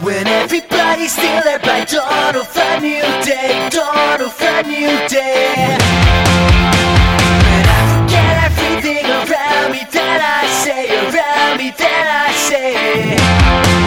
When everybody's stealing by dawn of a new day, dawn of a new day. When I forget everything around me that I say, around me that I say.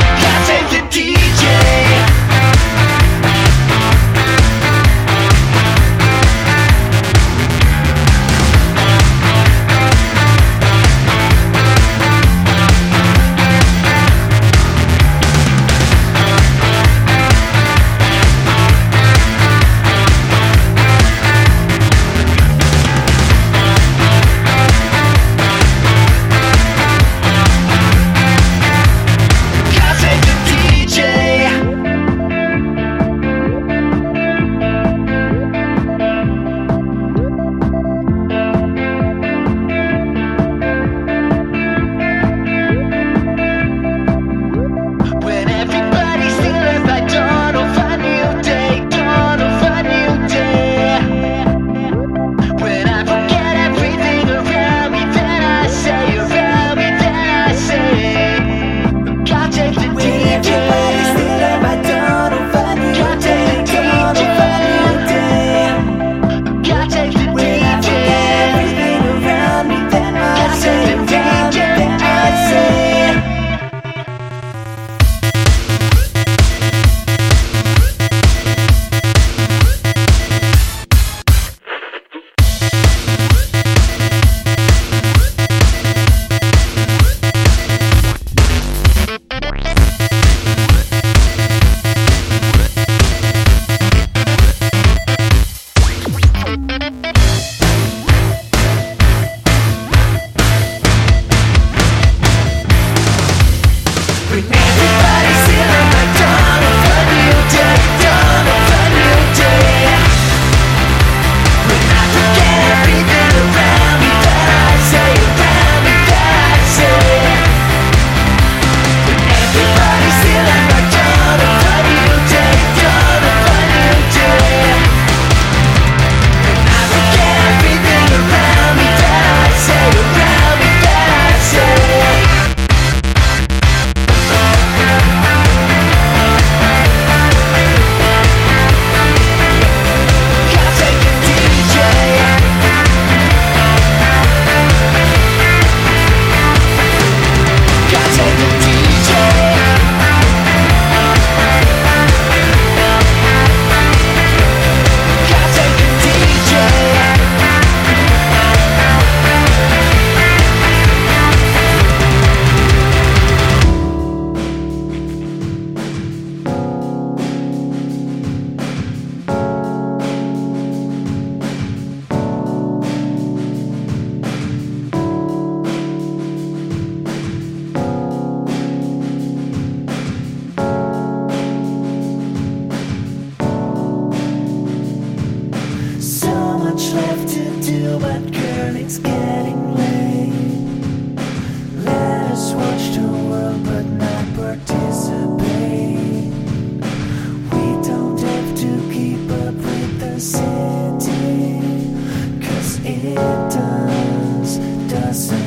it does, doesn't.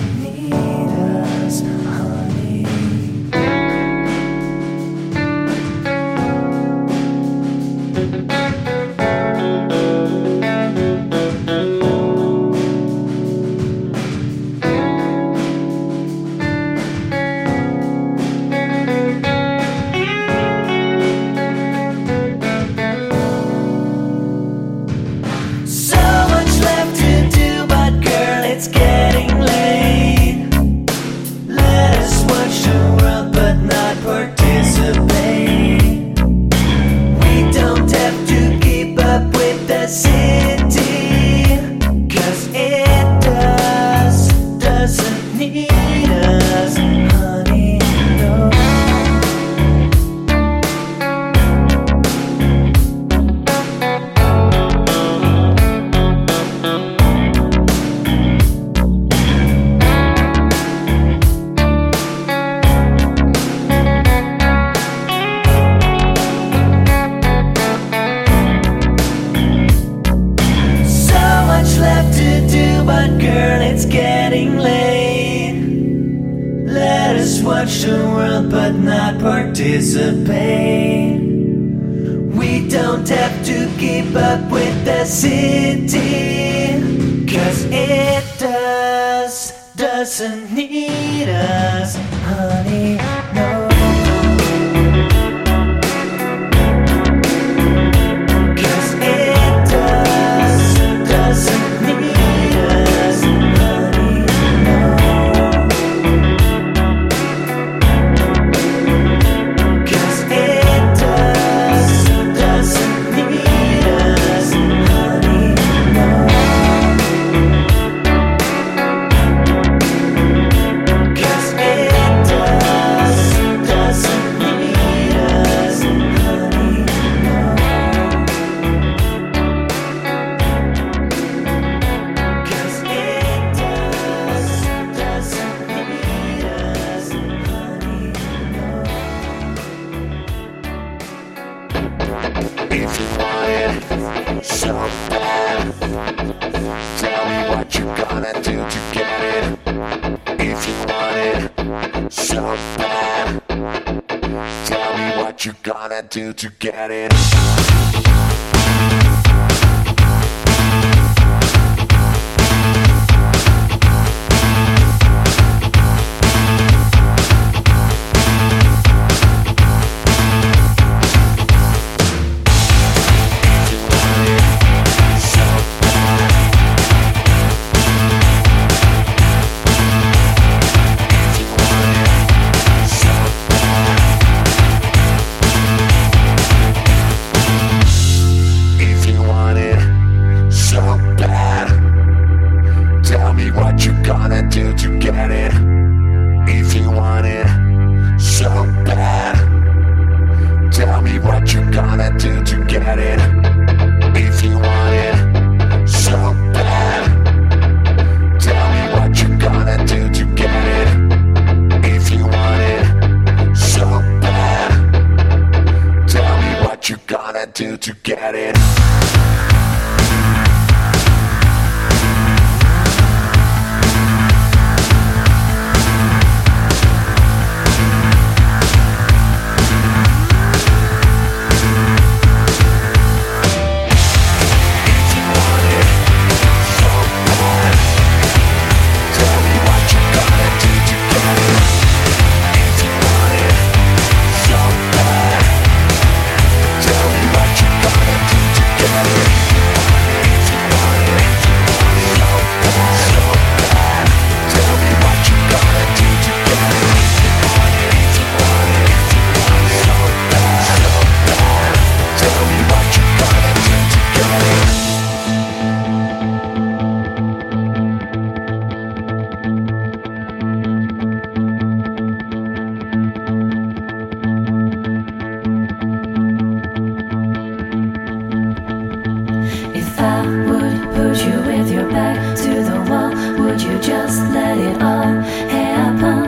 I would push you with your back to the wall, would you just let it all happen?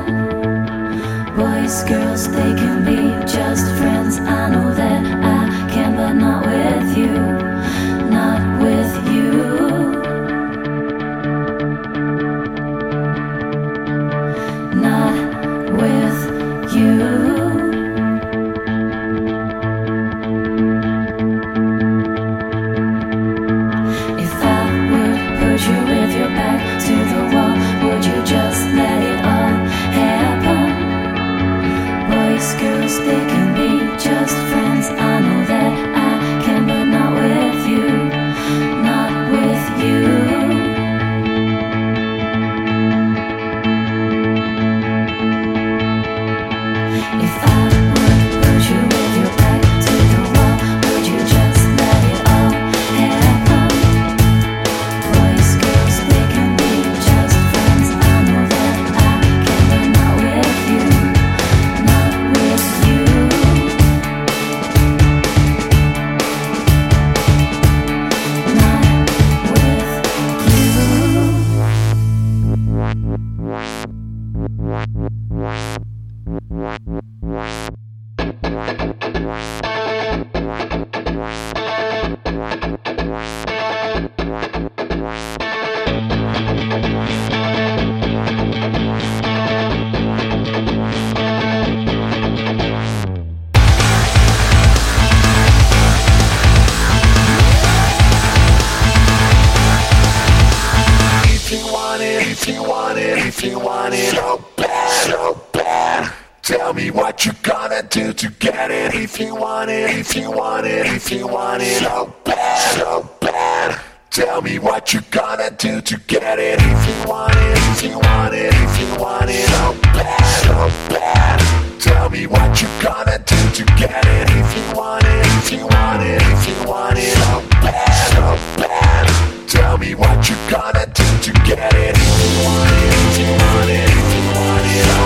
Boys, girls, they can be just friends. Tell me what you're gonna do to get it. If you want it, if you want it, if you want it so bad, so bad. Tell me what you're gonna do to get it. If you want it, if you want it, if you want it so bad, so bad. Tell me what you're gonna do to get it. If you want it, if you want it, if you want it so bad, so bad. Tell me what you're gonna do to get it. If you want it, if you want it, if you want it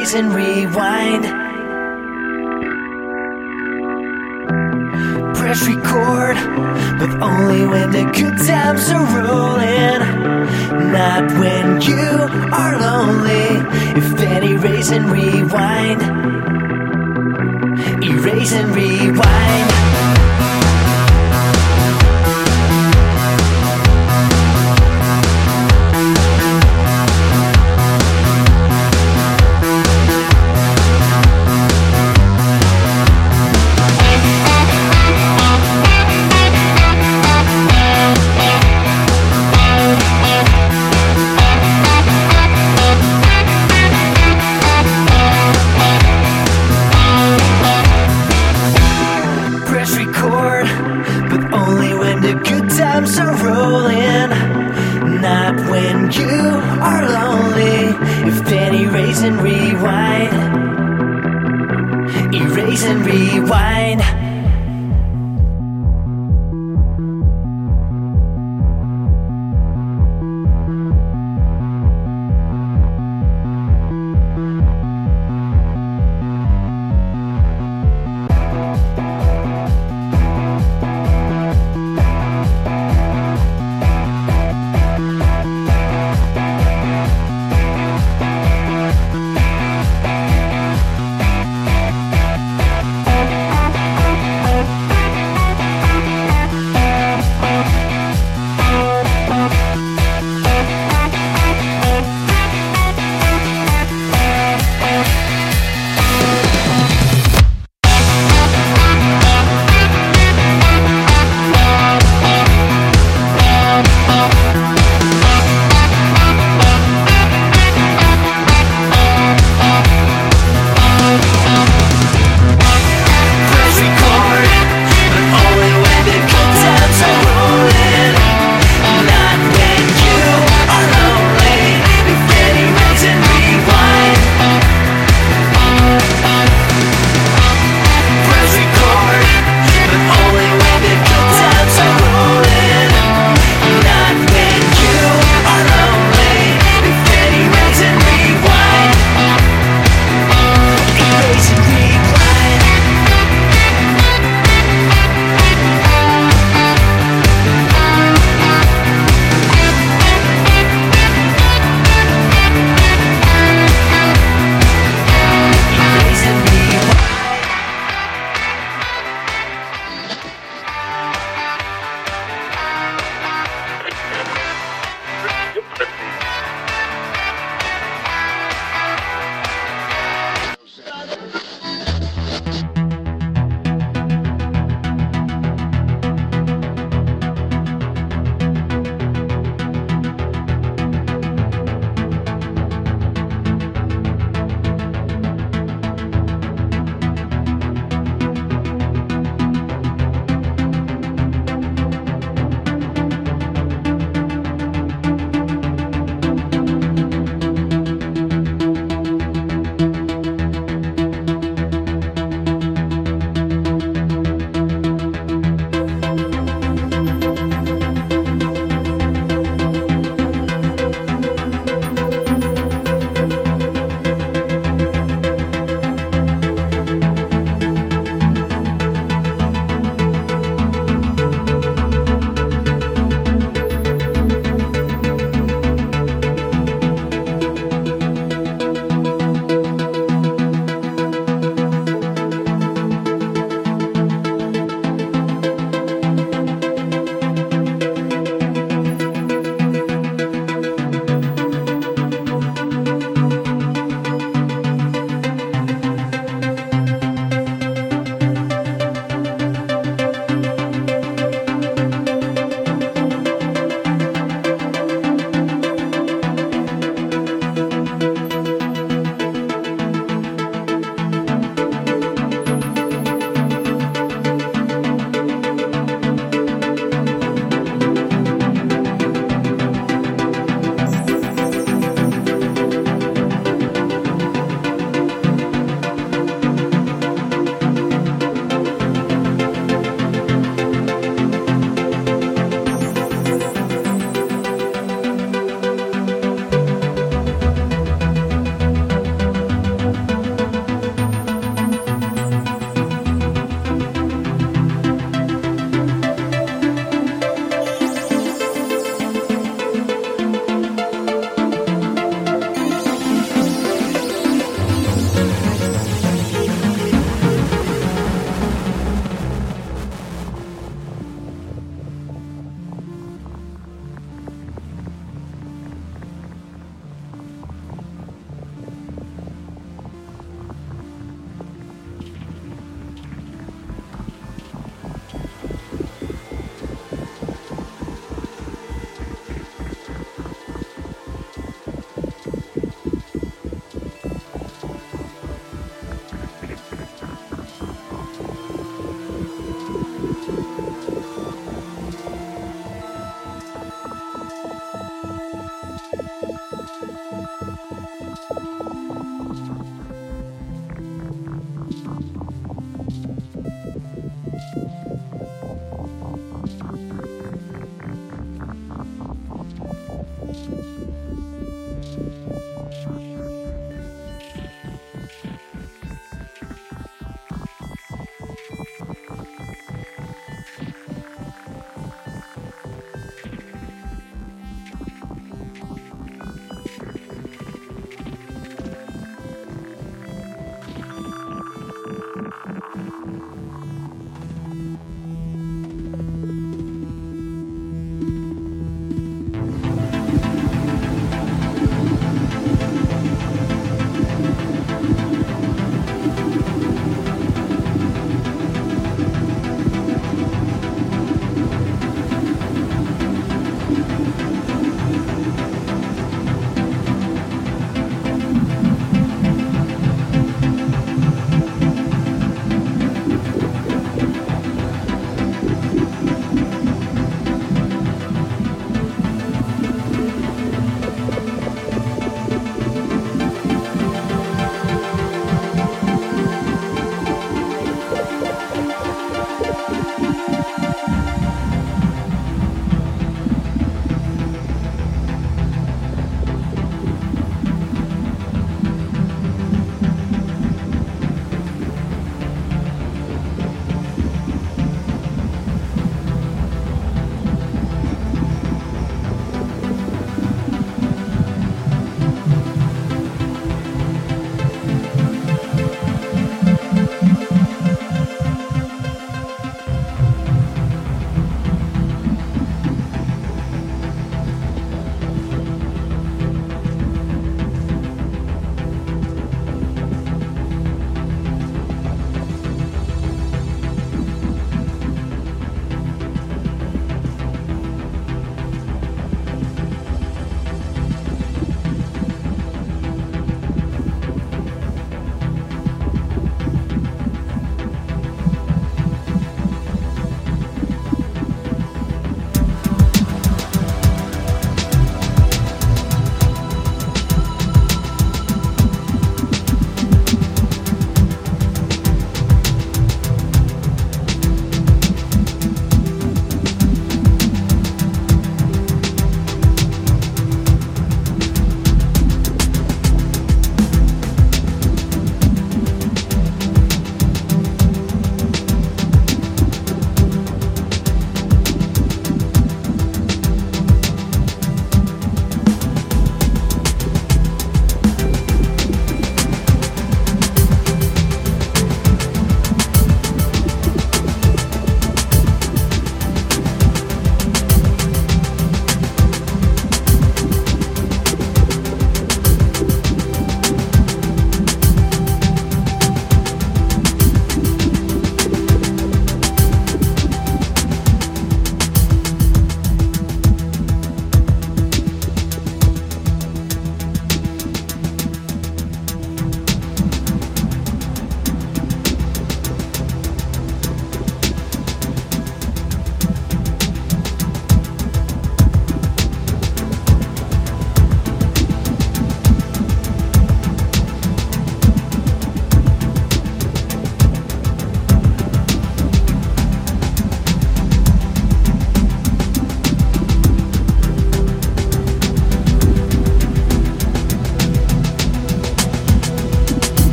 any raise and rewind. Press record, but only when the good times are rolling. Not when you are lonely. If any raise and rewind. Erase and rewind.